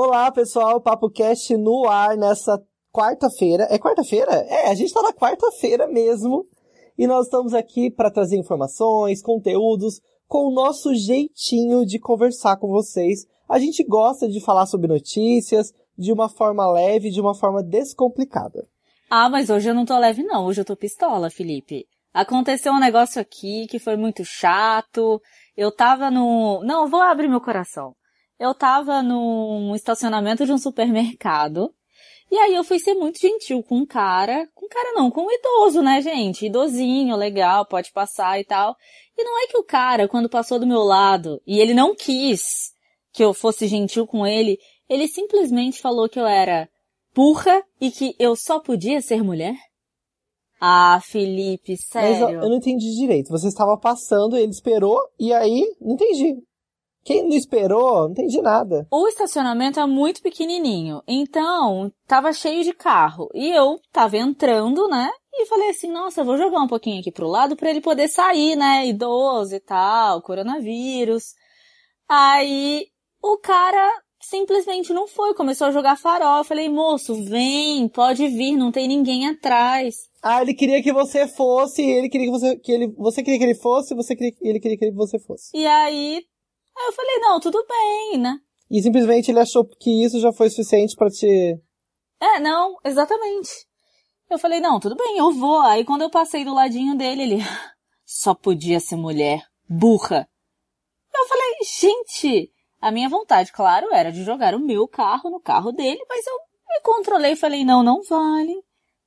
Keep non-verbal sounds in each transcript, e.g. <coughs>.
Olá, pessoal, Papo Cast no ar nessa quarta-feira. É quarta-feira? É, a gente tá na quarta-feira mesmo. E nós estamos aqui para trazer informações, conteúdos, com o nosso jeitinho de conversar com vocês. A gente gosta de falar sobre notícias de uma forma leve, de uma forma descomplicada. Ah, mas hoje eu não tô leve não, hoje eu tô pistola, Felipe. Aconteceu um negócio aqui que foi muito chato. Eu tava no. Não, vou abrir meu coração. Eu tava num estacionamento de um supermercado. E aí eu fui ser muito gentil com um cara. Com um cara não, com um idoso, né, gente? Idosinho, legal, pode passar e tal. E não é que o cara, quando passou do meu lado, e ele não quis que eu fosse gentil com ele, ele simplesmente falou que eu era burra e que eu só podia ser mulher? Ah, Felipe, sério. Mas eu, eu não entendi direito. Você estava passando, ele esperou, e aí, não entendi. Quem não esperou, não entendi nada. O estacionamento é muito pequenininho, então tava cheio de carro. E eu tava entrando, né? E falei assim, nossa, vou jogar um pouquinho aqui pro lado para ele poder sair, né? Idoso e tal, coronavírus. Aí o cara simplesmente não foi, começou a jogar farol. Eu falei, moço, vem, pode vir, não tem ninguém atrás. Ah, ele queria que você fosse, ele queria que você, que ele, você queria que ele fosse, você queria, ele queria que você fosse. E aí, eu falei, não, tudo bem, né? E simplesmente ele achou que isso já foi suficiente para te... É, não, exatamente. Eu falei, não, tudo bem, eu vou. Aí quando eu passei do ladinho dele, ele, só podia ser mulher, burra. Eu falei, gente, a minha vontade, claro, era de jogar o meu carro no carro dele, mas eu me controlei e falei, não, não vale.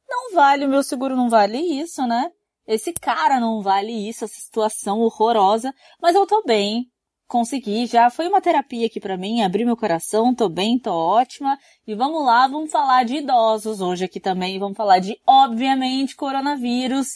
Não vale, o meu seguro não vale isso, né? Esse cara não vale isso, essa situação horrorosa, mas eu tô bem. Consegui, já foi uma terapia aqui para mim, abri meu coração, tô bem, tô ótima. E vamos lá, vamos falar de idosos hoje aqui também, vamos falar de, obviamente, coronavírus.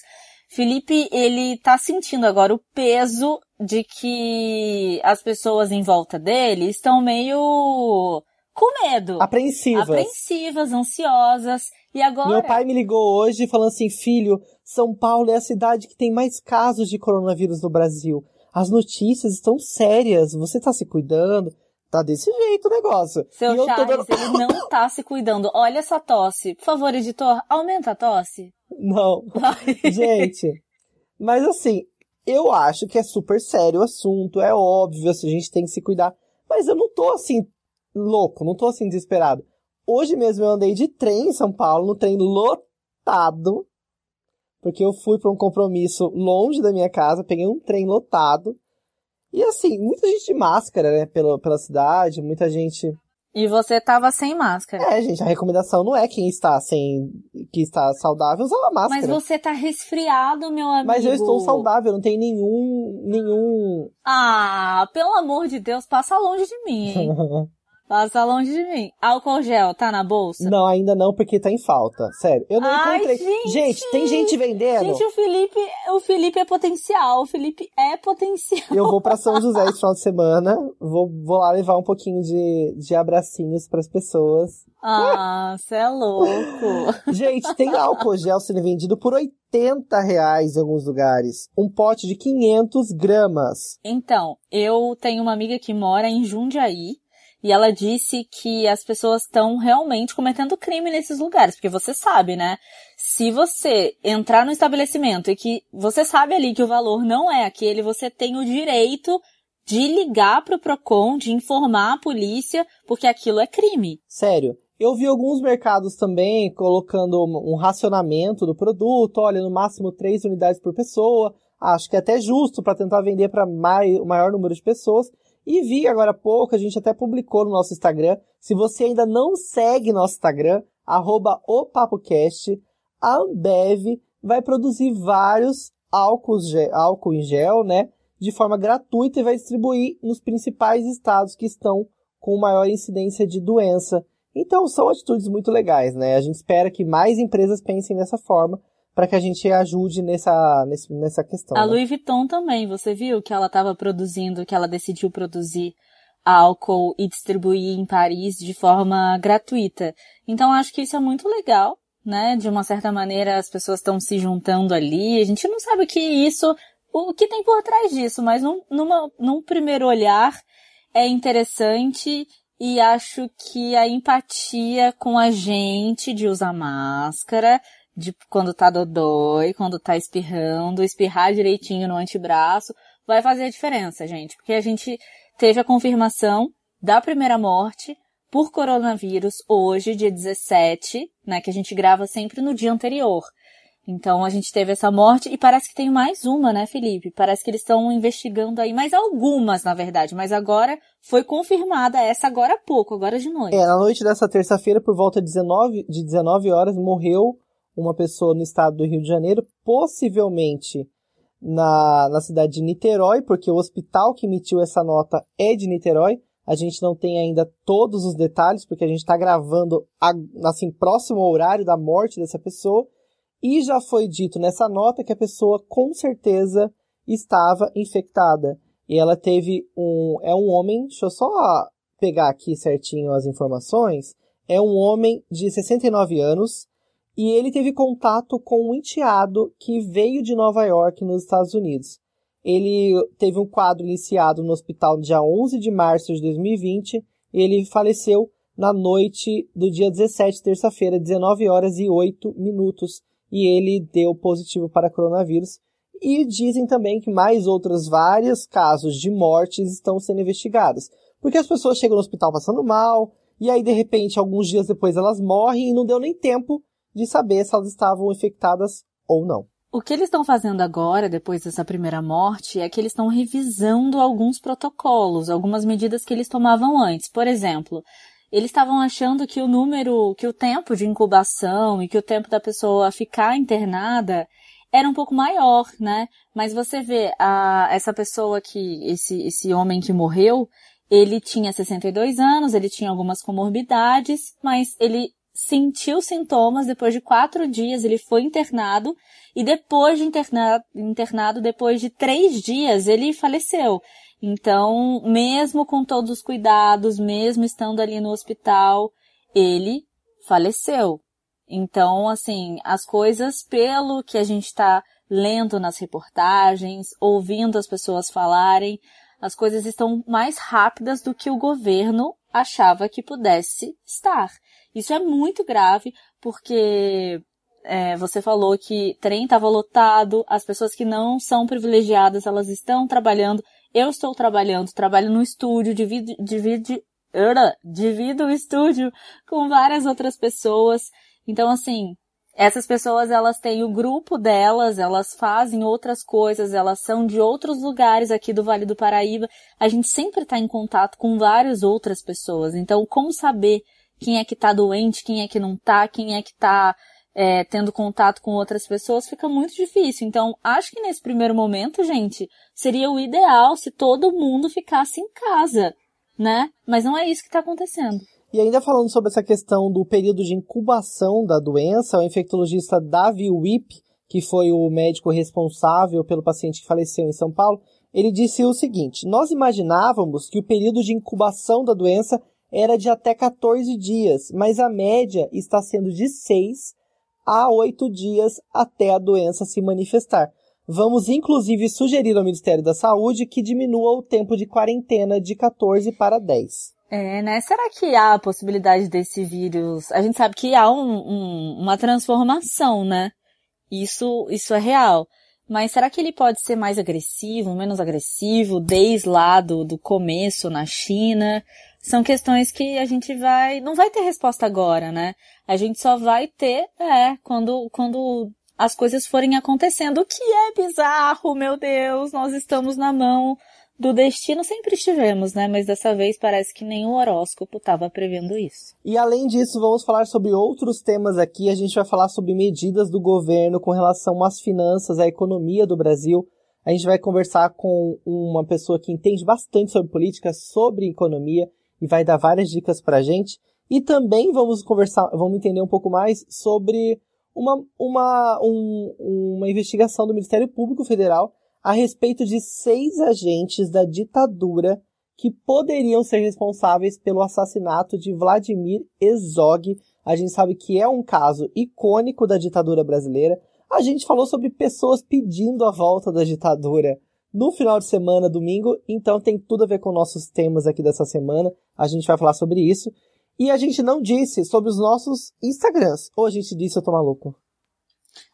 Felipe, ele tá sentindo agora o peso de que as pessoas em volta dele estão meio com medo. Apreensivas. Apreensivas, ansiosas. E agora? Meu pai me ligou hoje falando assim, filho, São Paulo é a cidade que tem mais casos de coronavírus no Brasil. As notícias estão sérias, você tá se cuidando? Tá desse jeito o negócio. Seu Charles, dando... ele não <laughs> tá se cuidando. Olha essa tosse. Por favor, editor, aumenta a tosse. Não. <laughs> Gente, mas assim, eu acho que é super sério o assunto, é óbvio, assim, a gente tem que se cuidar. Mas eu não tô assim, louco, não tô assim desesperado. Hoje mesmo eu andei de trem em São Paulo, no trem lotado, porque eu fui para um compromisso longe da minha casa, peguei um trem lotado. E assim, muita gente de máscara, né, pela, pela cidade, muita gente e você tava sem máscara. É, gente, a recomendação não é quem está sem, que está saudável usar a máscara. Mas você tá resfriado, meu amigo. Mas eu estou saudável, não tem nenhum, nenhum... Ah, pelo amor de Deus, passa longe de mim, hein? <laughs> Passa longe de mim. Álcool gel, tá na bolsa? Não, ainda não, porque tá em falta. Sério. Eu não Ai, encontrei. Gente, gente, tem gente vendendo. Gente, o Felipe, o Felipe é potencial. O Felipe é potencial. Eu vou para São José <laughs> esse final de semana. Vou, vou lá levar um pouquinho de, de abracinhos pras pessoas. Ah, você é louco. <laughs> gente, tem álcool gel sendo vendido por 80 reais em alguns lugares. Um pote de 500 gramas. Então, eu tenho uma amiga que mora em Jundiaí e ela disse que as pessoas estão realmente cometendo crime nesses lugares, porque você sabe, né? Se você entrar no estabelecimento e que você sabe ali que o valor não é aquele, você tem o direito de ligar pro Procon, de informar a polícia, porque aquilo é crime. Sério. Eu vi alguns mercados também colocando um racionamento do produto, olha, no máximo três unidades por pessoa. Acho que é até justo para tentar vender para o maior número de pessoas. E vi agora há pouco, a gente até publicou no nosso Instagram. Se você ainda não segue nosso Instagram, arroba opapocast, a Ambev vai produzir vários álcools, álcool em gel, né? De forma gratuita e vai distribuir nos principais estados que estão com maior incidência de doença. Então são atitudes muito legais, né? A gente espera que mais empresas pensem dessa forma para que a gente ajude nessa, nessa questão. A né? Louis Vuitton também, você viu que ela estava produzindo, que ela decidiu produzir álcool e distribuir em Paris de forma gratuita. Então acho que isso é muito legal, né? De uma certa maneira as pessoas estão se juntando ali. A gente não sabe o que isso, o que tem por trás disso, mas num, numa, num primeiro olhar é interessante e acho que a empatia com a gente de usar máscara, de quando tá dodói, quando tá espirrando, espirrar direitinho no antebraço, vai fazer a diferença, gente. Porque a gente teve a confirmação da primeira morte por coronavírus hoje, dia 17, né, que a gente grava sempre no dia anterior. Então a gente teve essa morte e parece que tem mais uma, né, Felipe? Parece que eles estão investigando aí mais algumas, na verdade, mas agora foi confirmada essa agora há pouco, agora de noite. É, na noite dessa terça-feira, por volta de 19, de 19 horas, morreu uma pessoa no estado do Rio de Janeiro, possivelmente na, na cidade de Niterói, porque o hospital que emitiu essa nota é de Niterói. A gente não tem ainda todos os detalhes, porque a gente está gravando assim próximo ao horário da morte dessa pessoa. E já foi dito nessa nota que a pessoa com certeza estava infectada. E ela teve um. É um homem, deixa eu só pegar aqui certinho as informações. É um homem de 69 anos e ele teve contato com um enteado que veio de Nova York, nos Estados Unidos. Ele teve um quadro iniciado no hospital no dia 11 de março de 2020 e ele faleceu na noite do dia 17, terça-feira, 19 horas e 8 minutos e ele deu positivo para coronavírus. E dizem também que mais outros vários casos de mortes estão sendo investigados. Porque as pessoas chegam no hospital passando mal, e aí de repente, alguns dias depois, elas morrem e não deu nem tempo de saber se elas estavam infectadas ou não. O que eles estão fazendo agora, depois dessa primeira morte, é que eles estão revisando alguns protocolos, algumas medidas que eles tomavam antes. Por exemplo, eles estavam achando que o número, que o tempo de incubação e que o tempo da pessoa ficar internada era um pouco maior, né? Mas você vê, a, essa pessoa que, esse, esse homem que morreu, ele tinha 62 anos, ele tinha algumas comorbidades, mas ele sentiu sintomas, depois de quatro dias ele foi internado, e depois de internado, internado depois de três dias, ele faleceu. Então, mesmo com todos os cuidados, mesmo estando ali no hospital, ele faleceu. Então, assim, as coisas, pelo que a gente está lendo nas reportagens, ouvindo as pessoas falarem, as coisas estão mais rápidas do que o governo achava que pudesse estar. Isso é muito grave, porque é, você falou que trem estava lotado, as pessoas que não são privilegiadas, elas estão trabalhando, eu estou trabalhando, trabalho no estúdio, divido, divido, divido o estúdio com várias outras pessoas. Então, assim, essas pessoas, elas têm o grupo delas, elas fazem outras coisas, elas são de outros lugares aqui do Vale do Paraíba. A gente sempre está em contato com várias outras pessoas. Então, como saber quem é que está doente, quem é que não está, quem é que está é, tendo contato com outras pessoas, fica muito difícil. Então, acho que nesse primeiro momento, gente, seria o ideal se todo mundo ficasse em casa, né? Mas não é isso que está acontecendo. E ainda falando sobre essa questão do período de incubação da doença, o infectologista Davi Wip, que foi o médico responsável pelo paciente que faleceu em São Paulo, ele disse o seguinte: Nós imaginávamos que o período de incubação da doença era de até 14 dias, mas a média está sendo de 6 a oito dias até a doença se manifestar. Vamos inclusive sugerir ao Ministério da Saúde que diminua o tempo de quarentena de 14 para 10. É, né? Será que há a possibilidade desse vírus? A gente sabe que há um, um, uma transformação, né? Isso, isso é real. Mas será que ele pode ser mais agressivo, menos agressivo, desde lá do, do começo na China? São questões que a gente vai, não vai ter resposta agora, né? A gente só vai ter, é, quando, quando as coisas forem acontecendo, o que é bizarro, meu Deus, nós estamos na mão do destino, sempre estivemos, né? Mas dessa vez parece que o horóscopo estava prevendo isso. E além disso, vamos falar sobre outros temas aqui. A gente vai falar sobre medidas do governo com relação às finanças, à economia do Brasil. A gente vai conversar com uma pessoa que entende bastante sobre política, sobre economia e vai dar várias dicas pra gente. E também vamos conversar, vamos entender um pouco mais sobre uma, uma, um, uma investigação do Ministério Público Federal a respeito de seis agentes da ditadura que poderiam ser responsáveis pelo assassinato de Vladimir Herzog. A gente sabe que é um caso icônico da ditadura brasileira. A gente falou sobre pessoas pedindo a volta da ditadura no final de semana, domingo, então tem tudo a ver com nossos temas aqui dessa semana. A gente vai falar sobre isso. E a gente não disse sobre os nossos Instagrams. Ou a gente disse, eu tô maluco?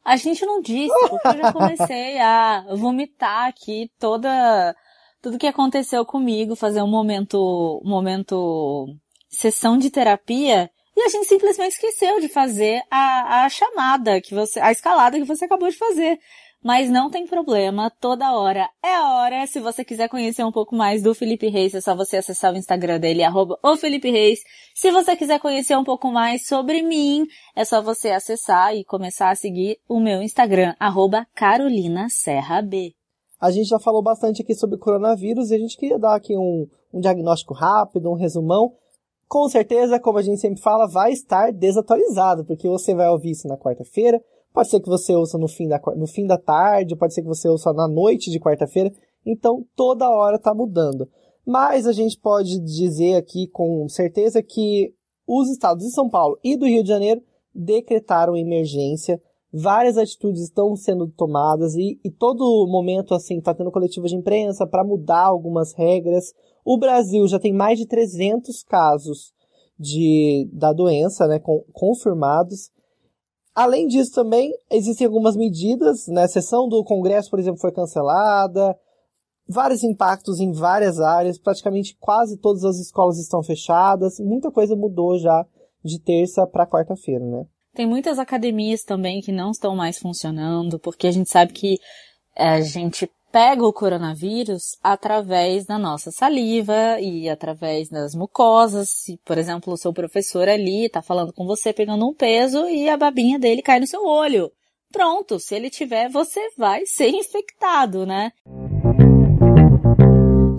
A gente não disse, porque eu já <laughs> comecei a vomitar aqui toda tudo que aconteceu comigo, fazer um momento, um momento sessão de terapia, e a gente simplesmente esqueceu de fazer a, a chamada que você, a escalada que você acabou de fazer. Mas não tem problema, toda hora é hora. Se você quiser conhecer um pouco mais do Felipe Reis, é só você acessar o Instagram dele, arroba o Felipe Reis. Se você quiser conhecer um pouco mais sobre mim, é só você acessar e começar a seguir o meu Instagram, arroba Carolina Serra B. A gente já falou bastante aqui sobre coronavírus e a gente queria dar aqui um, um diagnóstico rápido, um resumão. Com certeza, como a gente sempre fala, vai estar desatualizado, porque você vai ouvir isso na quarta-feira, Pode ser que você ouça no fim da, no fim da tarde, pode ser que você ouça na noite de quarta-feira. Então, toda hora está mudando. Mas a gente pode dizer aqui com certeza que os estados de São Paulo e do Rio de Janeiro decretaram emergência. Várias atitudes estão sendo tomadas e, e todo momento assim está tendo coletiva de imprensa para mudar algumas regras. O Brasil já tem mais de 300 casos de, da doença, né, com, confirmados. Além disso, também existem algumas medidas, né? A sessão do Congresso, por exemplo, foi cancelada, vários impactos em várias áreas, praticamente quase todas as escolas estão fechadas, muita coisa mudou já de terça para quarta-feira, né? Tem muitas academias também que não estão mais funcionando, porque a gente sabe que a gente pega o coronavírus através da nossa saliva e através das mucosas. Se, por exemplo, o seu professor ali está falando com você pegando um peso e a babinha dele cai no seu olho. Pronto, se ele tiver, você vai ser infectado, né?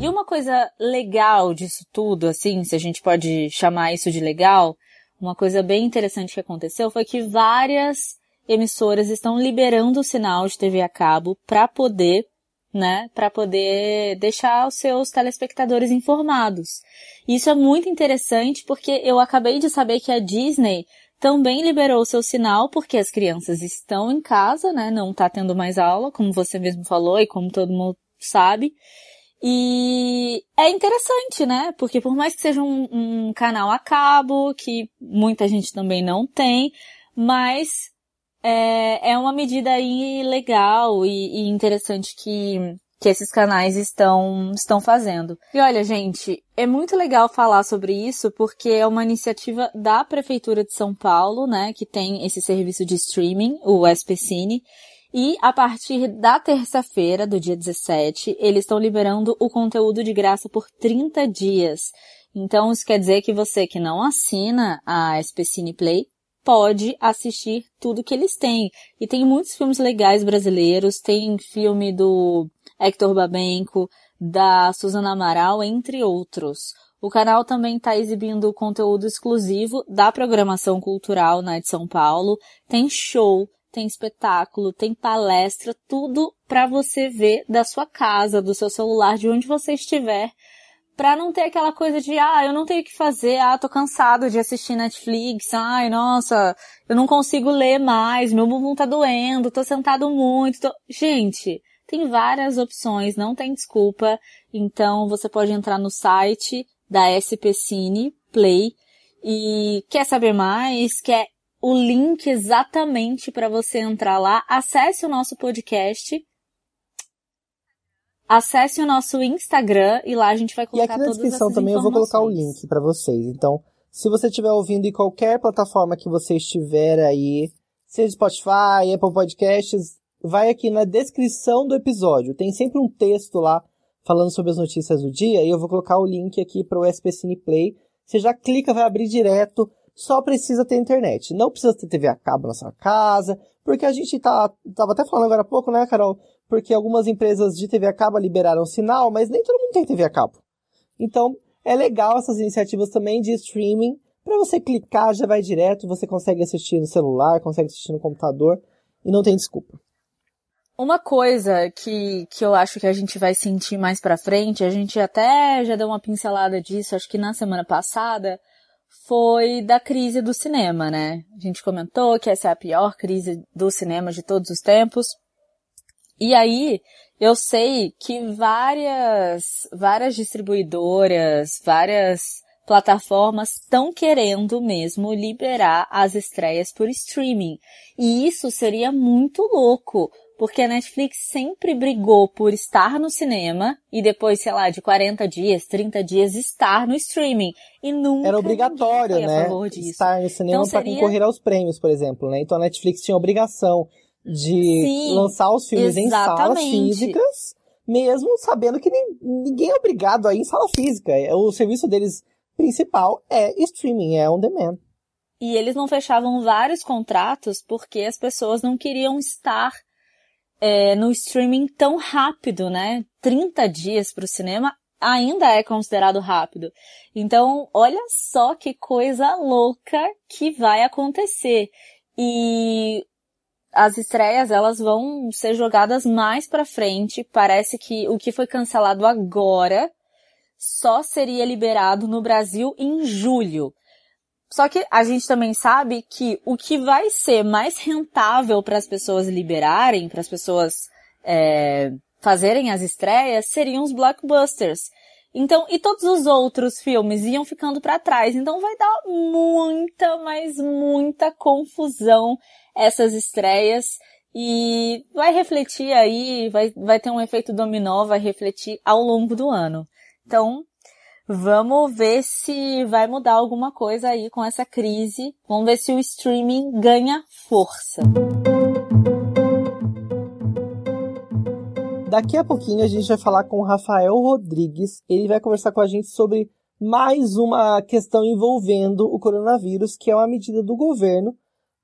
E uma coisa legal disso tudo, assim, se a gente pode chamar isso de legal, uma coisa bem interessante que aconteceu foi que várias emissoras estão liberando o sinal de TV a cabo para poder né, para poder deixar os seus telespectadores informados. Isso é muito interessante porque eu acabei de saber que a Disney também liberou o seu sinal porque as crianças estão em casa, né, não tá tendo mais aula, como você mesmo falou e como todo mundo sabe. E é interessante, né? Porque por mais que seja um, um canal a cabo, que muita gente também não tem, mas é, é uma medida aí legal e, e interessante que, que esses canais estão, estão fazendo. E olha, gente, é muito legal falar sobre isso porque é uma iniciativa da Prefeitura de São Paulo, né, que tem esse serviço de streaming, o SPCine, e a partir da terça-feira, do dia 17, eles estão liberando o conteúdo de graça por 30 dias. Então, isso quer dizer que você que não assina a SPCine Play pode assistir tudo que eles têm. E tem muitos filmes legais brasileiros, tem filme do Hector Babenco, da Suzana Amaral, entre outros. O canal também está exibindo conteúdo exclusivo da programação cultural na de São Paulo. Tem show, tem espetáculo, tem palestra, tudo para você ver da sua casa, do seu celular, de onde você estiver Pra não ter aquela coisa de, ah, eu não tenho o que fazer, ah, tô cansado de assistir Netflix, ai, nossa, eu não consigo ler mais, meu bumbum tá doendo, tô sentado muito, tô... Gente, tem várias opções, não tem desculpa, então você pode entrar no site da SP Cine Play e quer saber mais, quer o link exatamente para você entrar lá, acesse o nosso podcast Acesse o nosso Instagram e lá a gente vai colocar todas E aqui na descrição também eu vou colocar o link para vocês. Então, se você estiver ouvindo em qualquer plataforma que você estiver aí, seja Spotify, Apple Podcasts, vai aqui na descrição do episódio. Tem sempre um texto lá falando sobre as notícias do dia e eu vou colocar o link aqui para o SP Cine Play. Você já clica, vai abrir direto. Só precisa ter internet. Não precisa ter TV a cabo na sua casa, porque a gente tá, tava até falando agora há pouco, né, Carol? Porque algumas empresas de TV a cabo liberaram sinal, mas nem todo mundo tem TV a cabo. Então, é legal essas iniciativas também de streaming, para você clicar já vai direto, você consegue assistir no celular, consegue assistir no computador e não tem desculpa. Uma coisa que, que eu acho que a gente vai sentir mais pra frente, a gente até já deu uma pincelada disso, acho que na semana passada, foi da crise do cinema, né? A gente comentou que essa é a pior crise do cinema de todos os tempos. E aí, Eu sei que várias, várias distribuidoras, várias plataformas estão querendo mesmo liberar as estreias por streaming. E isso seria muito louco, porque a Netflix sempre brigou por estar no cinema e depois, sei lá, de 40 dias, 30 dias estar no streaming. E nunca Era obrigatório, né? Estar no cinema então, para seria... concorrer aos prêmios, por exemplo, né? Então a Netflix tinha obrigação de Sim, lançar os filmes exatamente. em salas físicas, mesmo sabendo que ninguém é obrigado a ir em sala física. O serviço deles principal é streaming, é on demand. E eles não fechavam vários contratos porque as pessoas não queriam estar é, no streaming tão rápido, né? 30 dias para o cinema ainda é considerado rápido. Então, olha só que coisa louca que vai acontecer. E as estreias, elas vão ser jogadas mais para frente. Parece que o que foi cancelado agora só seria liberado no Brasil em julho. Só que a gente também sabe que o que vai ser mais rentável para as pessoas liberarem, para as pessoas é, fazerem as estreias, seriam os blockbusters. Então, e todos os outros filmes iam ficando para trás. Então vai dar muita, mas muita confusão essas estreias e vai refletir aí, vai, vai ter um efeito dominó, vai refletir ao longo do ano. Então, Vamos ver se vai mudar alguma coisa aí com essa crise. Vamos ver se o streaming ganha força. Daqui a pouquinho a gente vai falar com o Rafael Rodrigues. Ele vai conversar com a gente sobre mais uma questão envolvendo o coronavírus, que é uma medida do governo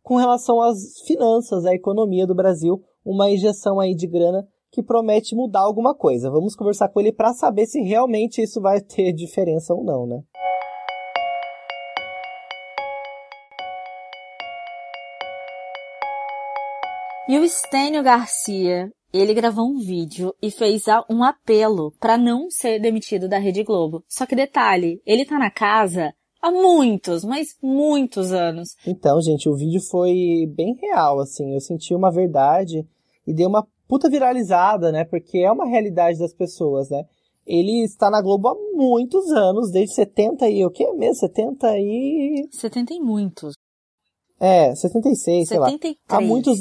com relação às finanças, à economia do Brasil, uma injeção aí de grana que promete mudar alguma coisa. Vamos conversar com ele para saber se realmente isso vai ter diferença ou não, né? E o Estênio Garcia, ele gravou um vídeo e fez um apelo para não ser demitido da Rede Globo. Só que detalhe, ele tá na casa há muitos, mas muitos anos. Então, gente, o vídeo foi bem real, assim. Eu senti uma verdade e dei uma puta viralizada, né? Porque é uma realidade das pessoas, né? Ele está na Globo há muitos anos, desde 70 e o que mesmo? 70 e... 70 e muitos. É, 76, 73. sei lá. Há muitos,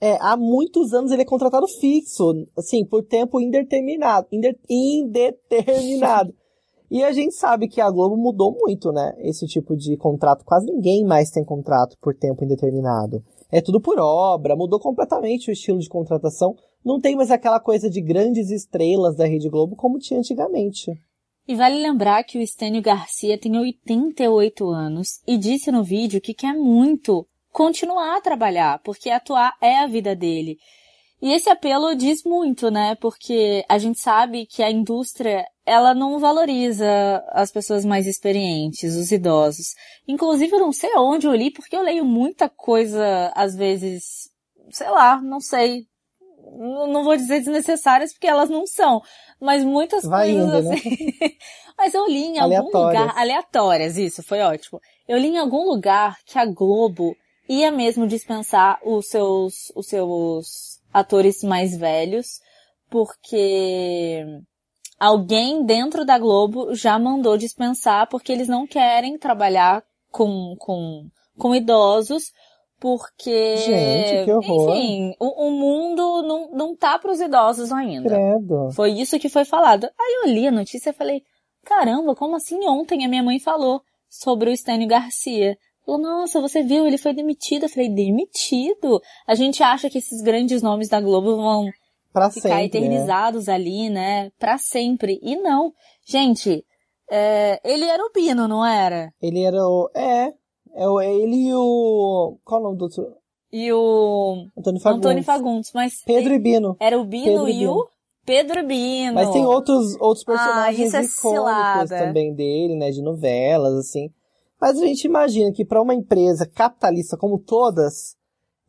é, há muitos anos ele é contratado fixo, assim, por tempo indeterminado, indeterminado. <laughs> e a gente sabe que a Globo mudou muito, né? Esse tipo de contrato, quase ninguém mais tem contrato por tempo indeterminado é tudo por obra, mudou completamente o estilo de contratação. Não tem mais aquela coisa de grandes estrelas da Rede Globo como tinha antigamente. E vale lembrar que o Estênio Garcia tem 88 anos e disse no vídeo que quer muito continuar a trabalhar, porque atuar é a vida dele. E esse apelo diz muito, né? Porque a gente sabe que a indústria, ela não valoriza as pessoas mais experientes, os idosos. Inclusive, eu não sei onde eu li, porque eu leio muita coisa, às vezes, sei lá, não sei. Não vou dizer desnecessárias, porque elas não são. Mas muitas Vai coisas indo, né? assim. Né? <laughs> mas eu li em algum lugar. Aleatórias, isso, foi ótimo. Eu li em algum lugar que a Globo ia mesmo dispensar os seus, os seus atores mais velhos, porque alguém dentro da Globo já mandou dispensar porque eles não querem trabalhar com, com, com idosos, porque, Gente, que horror. enfim, o, o mundo não, não tá pros idosos ainda. Credo. Foi isso que foi falado. Aí eu li a notícia e falei, caramba, como assim ontem a minha mãe falou sobre o Estênio Garcia? Falou, nossa, você viu, ele foi demitido. Eu falei, demitido? A gente acha que esses grandes nomes da Globo vão pra ficar sempre, né? eternizados né? ali, né? Pra sempre. E não. Gente, é, ele era o Bino, não era? Ele era o... É. é o, ele e o... Qual é o nome do outro? E o... Antônio Fagundes. Antônio Fagundes, mas... Pedro e Bino. Era o Bino Pedro e, e o... Pedro Bino. Mas tem outros, outros personagens ah, é icônicos também dele, né? De novelas, assim. Mas a gente imagina que para uma empresa capitalista como todas,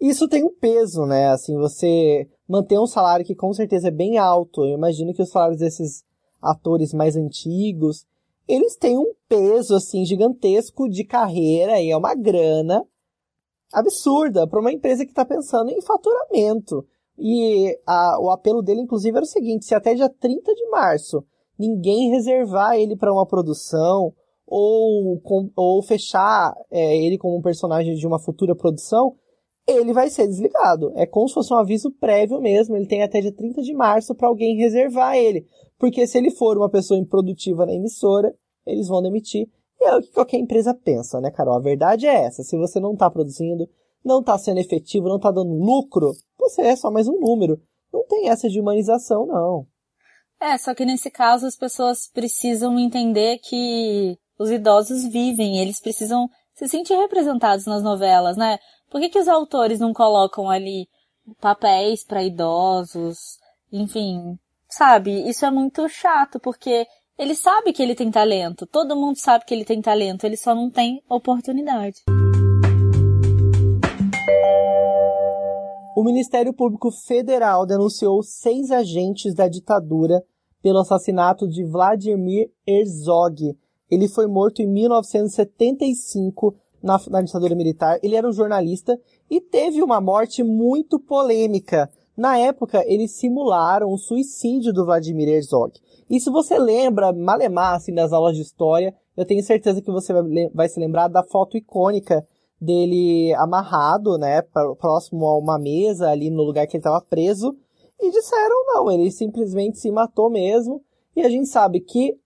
isso tem um peso, né? Assim, você manter um salário que com certeza é bem alto. Eu imagino que os salários desses atores mais antigos, eles têm um peso assim gigantesco de carreira e é uma grana absurda para uma empresa que está pensando em faturamento. E a, o apelo dele, inclusive, era o seguinte: se até dia 30 de março ninguém reservar ele para uma produção ou, com, ou fechar é, ele como um personagem de uma futura produção, ele vai ser desligado. É como se fosse um aviso prévio mesmo. Ele tem até dia 30 de março para alguém reservar ele. Porque se ele for uma pessoa improdutiva na emissora, eles vão demitir. E é o que qualquer empresa pensa, né, Carol? A verdade é essa. Se você não está produzindo, não está sendo efetivo, não está dando lucro, você é só mais um número. Não tem essa de humanização, não. É, só que nesse caso as pessoas precisam entender que os idosos vivem, eles precisam se sentir representados nas novelas, né? Por que, que os autores não colocam ali papéis para idosos? Enfim, sabe? Isso é muito chato, porque ele sabe que ele tem talento. Todo mundo sabe que ele tem talento, ele só não tem oportunidade. O Ministério Público Federal denunciou seis agentes da ditadura pelo assassinato de Vladimir Herzog. Ele foi morto em 1975 na, na ditadura militar. Ele era um jornalista e teve uma morte muito polêmica. Na época, eles simularam o suicídio do Vladimir Herzog. E se você lembra, malemar, assim, das aulas de história, eu tenho certeza que você vai, vai se lembrar da foto icônica dele amarrado, né, próximo a uma mesa ali no lugar que ele estava preso. E disseram não, ele simplesmente se matou mesmo. E a gente sabe que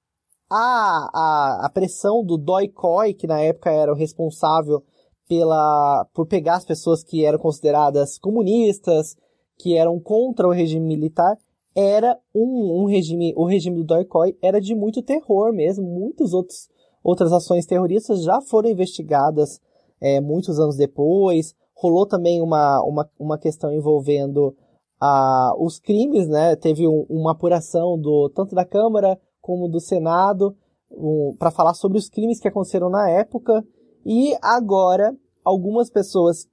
a, a, a pressão do Doi Koi, que na época era o responsável pela, por pegar as pessoas que eram consideradas comunistas, que eram contra o regime militar, era um, um regime, o regime do Doi Koi era de muito terror mesmo, outros, outras ações terroristas já foram investigadas é, muitos anos depois, rolou também uma, uma, uma questão envolvendo a, os crimes, né, teve um, uma apuração do, tanto da Câmara como do Senado, um, para falar sobre os crimes que aconteceram na época. E agora, algumas pessoas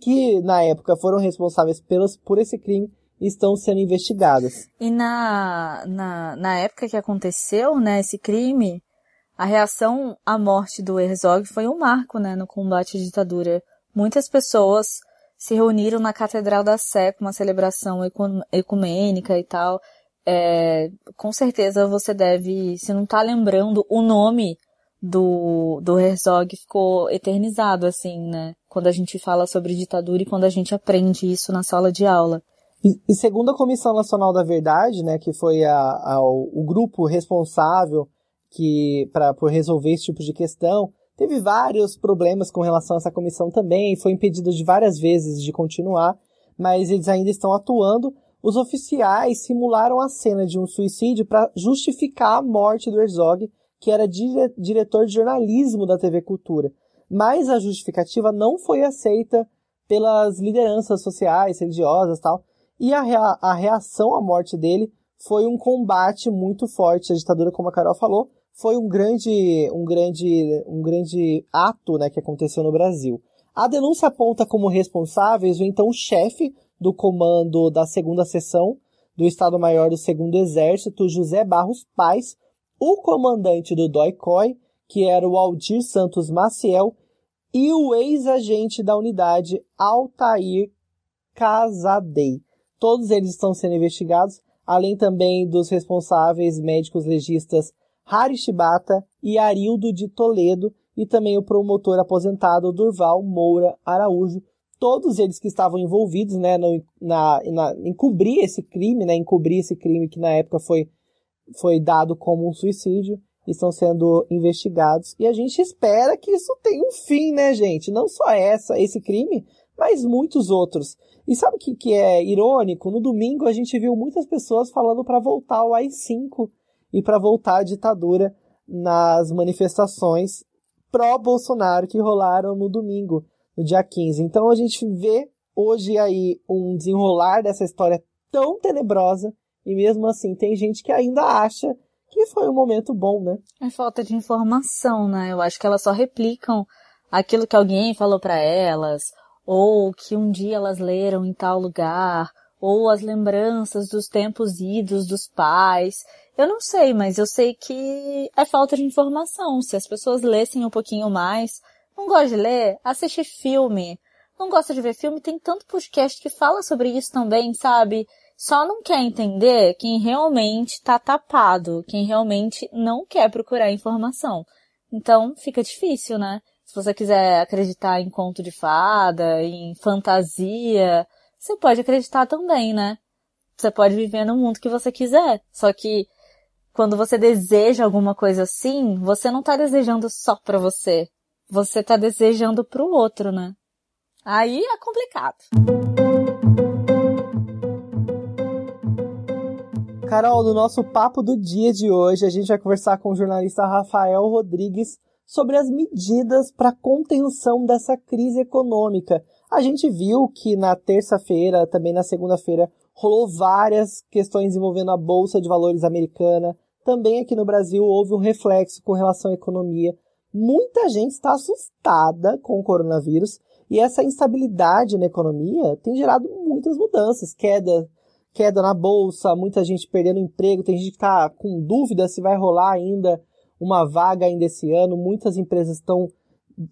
que na época foram responsáveis pelos, por esse crime estão sendo investigadas. E na, na, na época que aconteceu, né, esse crime, a reação à morte do Herzog foi um marco, né, no combate à ditadura. Muitas pessoas se reuniram na Catedral da Sé com uma celebração ecumênica e tal, é, com certeza você deve, se não tá lembrando, o nome do, do Herzog ficou eternizado, assim, né? Quando a gente fala sobre ditadura e quando a gente aprende isso na sala de aula. E, e segundo a Comissão Nacional da Verdade, né, que foi a, a, o grupo responsável que para por resolver esse tipo de questão, teve vários problemas com relação a essa comissão também, foi impedido de várias vezes de continuar, mas eles ainda estão atuando os oficiais simularam a cena de um suicídio para justificar a morte do Herzog, que era dire diretor de jornalismo da TV Cultura. Mas a justificativa não foi aceita pelas lideranças sociais, religiosas tal. E a, rea a reação à morte dele foi um combate muito forte à ditadura, como a Carol falou. Foi um grande, um grande, um grande ato né, que aconteceu no Brasil. A denúncia aponta como responsáveis o então chefe do comando da segunda seção do Estado-Maior do Segundo Exército, José Barros Paz, o comandante do DOI-COI, que era o Aldir Santos Maciel, e o ex-agente da unidade Altair Casadei. Todos eles estão sendo investigados, além também dos responsáveis médicos legistas Hari Shibata e Arildo de Toledo, e também o promotor aposentado Durval Moura Araújo, todos eles que estavam envolvidos, né, no, na, na, em cobrir esse crime, né, encobrir esse crime que na época foi, foi dado como um suicídio, estão sendo investigados. E a gente espera que isso tenha um fim, né, gente? Não só essa, esse crime, mas muitos outros. E sabe o que, que é irônico? No domingo a gente viu muitas pessoas falando para voltar ao AI-5 e para voltar à ditadura nas manifestações pró-Bolsonaro que rolaram no domingo no dia 15. Então a gente vê hoje aí um desenrolar dessa história tão tenebrosa e mesmo assim tem gente que ainda acha que foi um momento bom, né? É falta de informação, né? Eu acho que elas só replicam aquilo que alguém falou para elas, ou que um dia elas leram em tal lugar, ou as lembranças dos tempos idos dos pais. Eu não sei, mas eu sei que é falta de informação. Se as pessoas lessem um pouquinho mais, não gosta de ler? Assiste filme. não gosta de ver filme, tem tanto podcast que fala sobre isso também, sabe? Só não quer entender quem realmente tá tapado, quem realmente não quer procurar informação. Então fica difícil, né? Se você quiser acreditar em conto de fada, em fantasia, você pode acreditar também, né? Você pode viver no mundo que você quiser. Só que quando você deseja alguma coisa assim, você não tá desejando só pra você. Você tá desejando pro outro, né? Aí é complicado. Carol, no nosso papo do dia de hoje, a gente vai conversar com o jornalista Rafael Rodrigues sobre as medidas para contenção dessa crise econômica. A gente viu que na terça-feira, também na segunda-feira, rolou várias questões envolvendo a Bolsa de Valores americana. Também aqui no Brasil houve um reflexo com relação à economia. Muita gente está assustada com o coronavírus e essa instabilidade na economia tem gerado muitas mudanças, queda, queda na bolsa, muita gente perdendo emprego, tem gente que está com dúvida se vai rolar ainda uma vaga ainda esse ano. Muitas empresas estão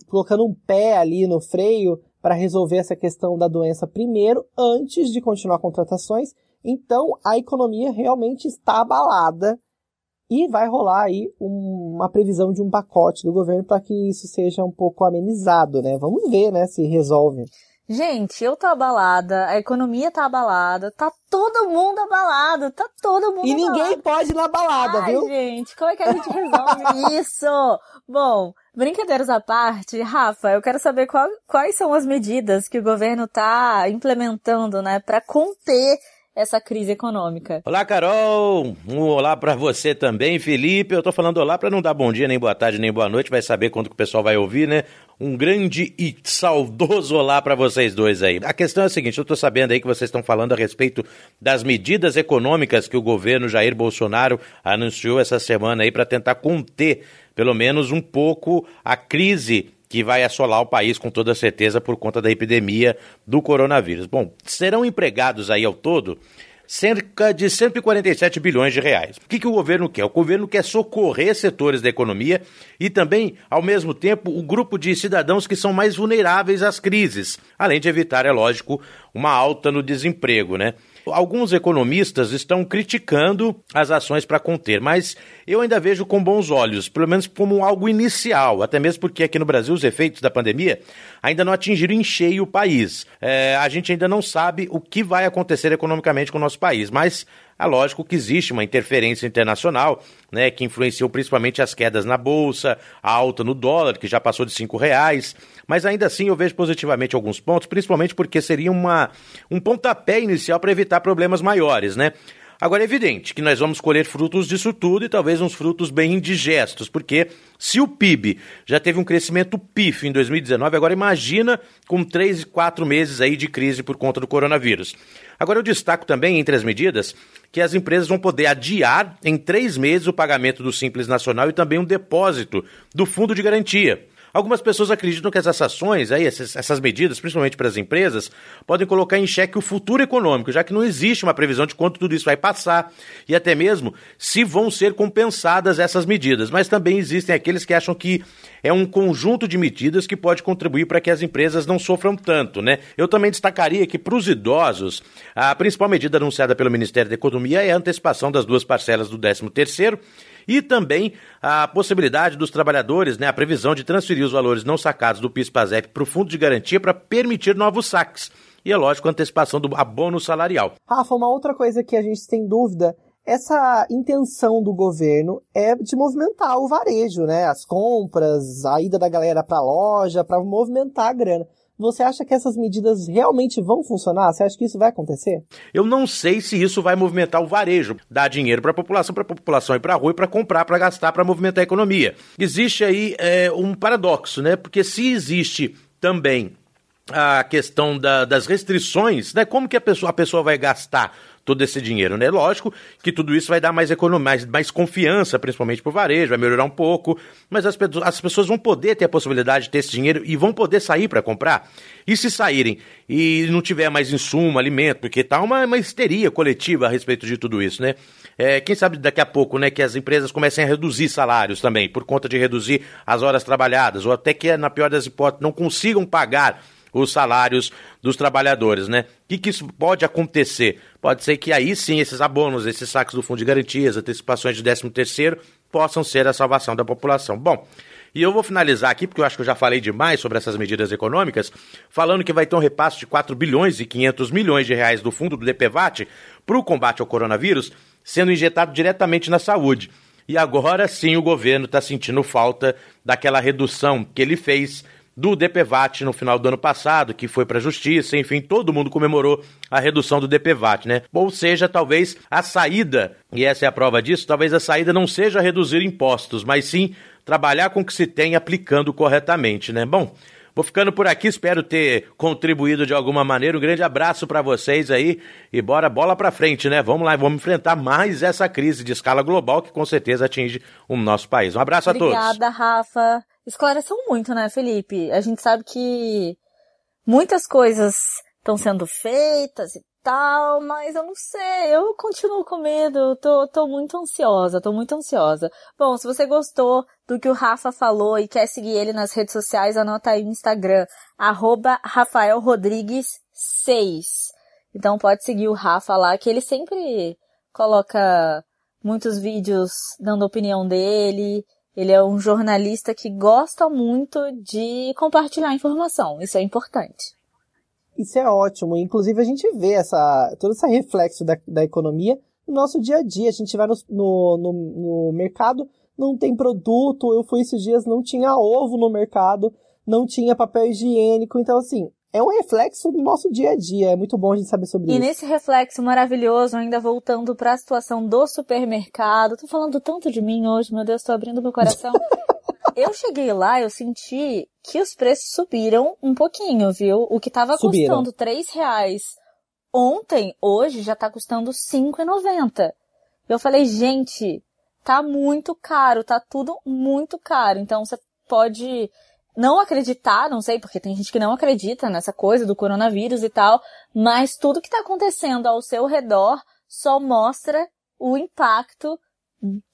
colocando um pé ali no freio para resolver essa questão da doença primeiro, antes de continuar contratações. Então, a economia realmente está abalada e vai rolar aí um, uma previsão de um pacote do governo para que isso seja um pouco amenizado, né? Vamos ver, né, se resolve. Gente, eu tô abalada, a economia tá abalada, tá todo mundo abalado, tá todo mundo E ninguém abalado. pode ir na balada, Ai, viu? gente, como é que a gente resolve <laughs> isso? Bom, brincadeiras à parte, Rafa, eu quero saber qual, quais são as medidas que o governo tá implementando, né, para conter essa crise econômica. Olá, Carol. Um olá para você também, Felipe. Eu tô falando olá para não dar bom dia, nem boa tarde, nem boa noite. Vai saber quando que o pessoal vai ouvir, né? Um grande e saudoso olá para vocês dois aí. A questão é a seguinte, eu tô sabendo aí que vocês estão falando a respeito das medidas econômicas que o governo Jair Bolsonaro anunciou essa semana aí para tentar conter pelo menos um pouco a crise que vai assolar o país com toda certeza por conta da epidemia do coronavírus. Bom, serão empregados aí ao todo cerca de 147 bilhões de reais. O que, que o governo quer? O governo quer socorrer setores da economia e também, ao mesmo tempo, o grupo de cidadãos que são mais vulneráveis às crises, além de evitar, é lógico, uma alta no desemprego, né? Alguns economistas estão criticando as ações para conter, mas eu ainda vejo com bons olhos, pelo menos como algo inicial, até mesmo porque aqui no Brasil os efeitos da pandemia ainda não atingiram em cheio o país. É, a gente ainda não sabe o que vai acontecer economicamente com o nosso país, mas é lógico que existe uma interferência internacional, né, que influenciou principalmente as quedas na bolsa, a alta no dólar, que já passou de cinco reais. Mas ainda assim eu vejo positivamente alguns pontos, principalmente porque seria uma, um pontapé inicial para evitar problemas maiores, né? Agora é evidente que nós vamos colher frutos disso tudo e talvez uns frutos bem indigestos, porque se o PIB já teve um crescimento pífio em 2019, agora imagina com três, quatro meses aí de crise por conta do coronavírus. Agora eu destaco também entre as medidas que as empresas vão poder adiar em três meses o pagamento do Simples Nacional e também um depósito do Fundo de Garantia. Algumas pessoas acreditam que essas ações, aí, essas, medidas, principalmente para as empresas, podem colocar em xeque o futuro econômico, já que não existe uma previsão de quanto tudo isso vai passar e até mesmo se vão ser compensadas essas medidas. Mas também existem aqueles que acham que é um conjunto de medidas que pode contribuir para que as empresas não sofram tanto, né? Eu também destacaria que para os idosos, a principal medida anunciada pelo Ministério da Economia é a antecipação das duas parcelas do 13 terceiro e também a possibilidade dos trabalhadores, né, a previsão de transferir os valores não sacados do PIS-PASEP para o Fundo de Garantia para permitir novos saques. E é lógico, a antecipação do abono salarial. Rafa, uma outra coisa que a gente tem dúvida, essa intenção do governo é de movimentar o varejo, né? As compras, a ida da galera para a loja, para movimentar a grana. Você acha que essas medidas realmente vão funcionar? Você acha que isso vai acontecer? Eu não sei se isso vai movimentar o varejo, dar dinheiro para a população, para a população ir para a rua e para comprar, para gastar, para movimentar a economia. Existe aí é, um paradoxo, né? Porque se existe também a questão da, das restrições, né? Como que a pessoa, a pessoa vai gastar todo esse dinheiro, né? Lógico que tudo isso vai dar mais economia, mais, mais confiança, principalmente para o varejo, vai melhorar um pouco, mas as, as pessoas vão poder ter a possibilidade de ter esse dinheiro e vão poder sair para comprar. E se saírem e não tiver mais insumo, alimento, porque tá uma, uma histeria coletiva a respeito de tudo isso, né? É, quem sabe daqui a pouco, né, que as empresas comecem a reduzir salários também, por conta de reduzir as horas trabalhadas, ou até que, na pior das hipóteses, não consigam pagar os salários dos trabalhadores, né? O que, que isso pode acontecer? Pode ser que aí sim esses abonos, esses saques do fundo de garantias, antecipações de 13 terceiro possam ser a salvação da população. Bom, e eu vou finalizar aqui, porque eu acho que eu já falei demais sobre essas medidas econômicas, falando que vai ter um repasse de 4 bilhões e 500 milhões de reais do fundo do DPVAT para o combate ao coronavírus, sendo injetado diretamente na saúde. E agora sim o governo está sentindo falta daquela redução que ele fez do DPVAT no final do ano passado, que foi para a justiça, enfim, todo mundo comemorou a redução do DPVAT, né? Ou seja, talvez a saída, e essa é a prova disso, talvez a saída não seja reduzir impostos, mas sim trabalhar com o que se tem aplicando corretamente, né? Bom, Vou ficando por aqui, espero ter contribuído de alguma maneira. Um grande abraço para vocês aí e bora bola para frente, né? Vamos lá, vamos enfrentar mais essa crise de escala global que com certeza atinge o nosso país. Um abraço Obrigada, a todos. Obrigada, Rafa. Esclareceu muito, né, Felipe? A gente sabe que muitas coisas estão sendo feitas e tal, mas eu não sei, eu continuo com medo, tô, tô muito ansiosa, tô muito ansiosa. Bom, se você gostou do que o Rafa falou e quer seguir ele nas redes sociais, anota aí no Instagram, arroba Rafael Rodrigues 6. Então pode seguir o Rafa lá, que ele sempre coloca muitos vídeos dando opinião dele. Ele é um jornalista que gosta muito de compartilhar informação. Isso é importante. Isso é ótimo. Inclusive, a gente vê essa, todo esse reflexo da, da economia no nosso dia a dia. A gente vai no, no, no, no mercado, não tem produto. Eu fui esses dias, não tinha ovo no mercado, não tinha papel higiênico. Então, assim, é um reflexo do nosso dia a dia. É muito bom a gente saber sobre e isso. E nesse reflexo maravilhoso, ainda voltando para a situação do supermercado. Tô falando tanto de mim hoje, meu Deus, tô abrindo meu coração. <laughs> eu cheguei lá, eu senti que os preços subiram um pouquinho, viu? O que tava Subiram. custando três reais ontem, hoje já tá custando cinco e noventa. Eu falei, gente, tá muito caro, tá tudo muito caro. Então você pode não acreditar, não sei, porque tem gente que não acredita nessa coisa do coronavírus e tal, mas tudo que tá acontecendo ao seu redor só mostra o impacto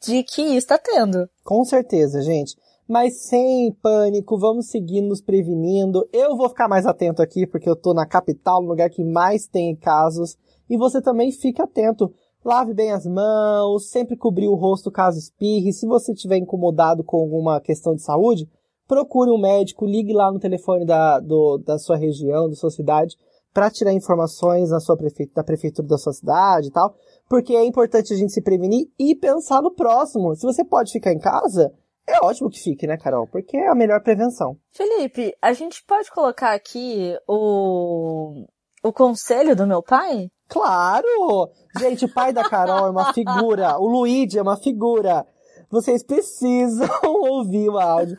de que está tendo. Com certeza, gente mas sem pânico, vamos seguir nos prevenindo. Eu vou ficar mais atento aqui porque eu tô na capital, no lugar que mais tem casos, e você também fique atento. Lave bem as mãos, sempre cobrir o rosto caso espirre. Se você estiver incomodado com alguma questão de saúde, procure um médico, ligue lá no telefone da, do, da sua região, da sua cidade, para tirar informações na sua prefe... da prefeitura da sua cidade e tal, porque é importante a gente se prevenir e pensar no próximo. Se você pode ficar em casa, é ótimo que fique, né, Carol? Porque é a melhor prevenção. Felipe, a gente pode colocar aqui o, o conselho do meu pai? Claro! Gente, o pai da Carol é uma figura. O Luigi é uma figura. Vocês precisam <laughs> ouvir o áudio.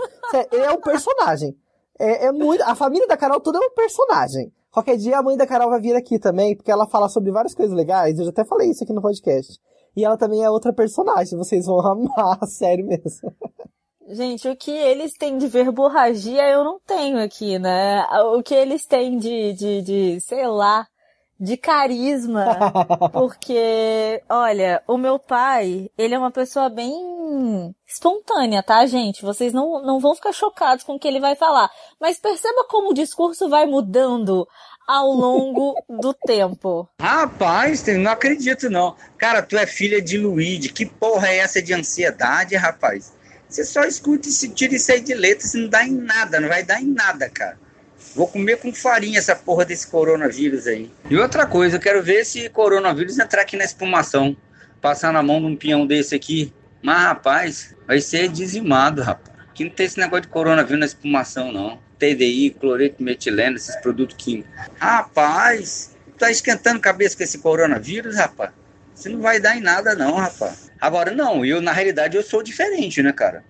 Ele é um personagem. É, é muito. A família da Carol toda é um personagem. Qualquer dia a mãe da Carol vai vir aqui também, porque ela fala sobre várias coisas legais. Eu já até falei isso aqui no podcast. E ela também é outra personagem. Vocês vão <laughs> amar, sério mesmo. Gente, o que eles têm de verborragia eu não tenho aqui, né? O que eles têm de, de, de sei lá, de carisma. <laughs> Porque, olha, o meu pai, ele é uma pessoa bem espontânea, tá, gente? Vocês não, não vão ficar chocados com o que ele vai falar. Mas perceba como o discurso vai mudando ao longo <laughs> do tempo. Rapaz, não acredito não. Cara, tu é filha de Luigi. Que porra é essa de ansiedade, rapaz? Você só escuta e se tira isso aí de letra, isso não dá em nada, não vai dar em nada, cara. Vou comer com farinha essa porra desse coronavírus aí. E outra coisa, eu quero ver esse coronavírus entrar aqui na espumação. Passar na mão de um peão desse aqui. Mas, rapaz, vai ser dizimado, rapaz. Aqui não tem esse negócio de coronavírus na espumação, não. TDI, cloreto metileno, esses produtos químicos. Rapaz, tá esquentando cabeça com esse coronavírus, rapaz? Você não vai dar em nada, não, rapaz. Agora, não, eu, na realidade, eu sou diferente, né, cara?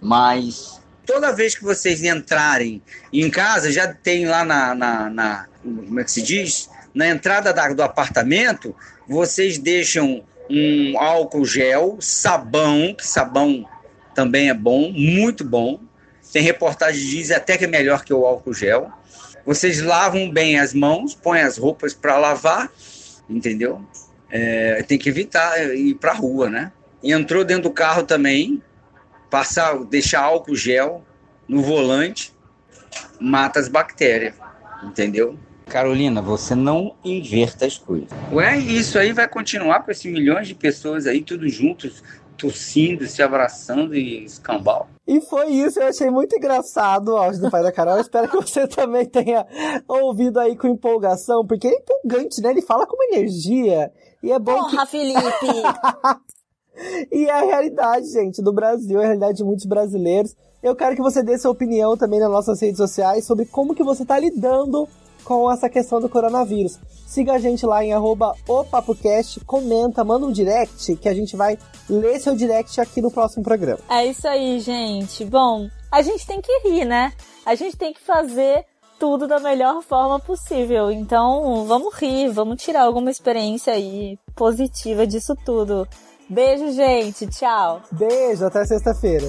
Mas toda vez que vocês entrarem em casa, já tem lá na, na, na como é que se diz? Na entrada da, do apartamento, vocês deixam um álcool gel, sabão, que sabão também é bom, muito bom. Tem reportagem que diz até que é melhor que o álcool gel. Vocês lavam bem as mãos, põem as roupas para lavar, entendeu? é, tem que evitar ir para a rua, né? entrou dentro do carro também, passar, deixar álcool gel no volante, mata as bactérias. Entendeu? Carolina, você não inverta as coisas. Ué, isso aí vai continuar com esses milhões de pessoas aí, tudo juntos, tossindo, se abraçando e escambau. E foi isso, eu achei muito engraçado o áudio do pai da Carol. Eu espero que você <laughs> também tenha ouvido aí com empolgação, porque é empolgante, né? Ele fala com uma energia. E é bom. Porra, que... Felipe! <laughs> e é a realidade, gente, do Brasil, é a realidade de muitos brasileiros. Eu quero que você dê sua opinião também nas nossas redes sociais sobre como que você está lidando com essa questão do coronavírus. Siga a gente lá em arroba opapocast, comenta, manda um direct que a gente vai ler seu direct aqui no próximo programa. É isso aí, gente. Bom, a gente tem que rir, né? A gente tem que fazer tudo da melhor forma possível. Então, vamos rir, vamos tirar alguma experiência aí positiva disso tudo. Beijo, gente. Tchau. Beijo, até sexta-feira.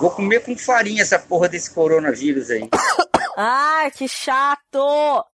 Vou comer com farinha essa porra desse coronavírus aí. <coughs> ah, que chato!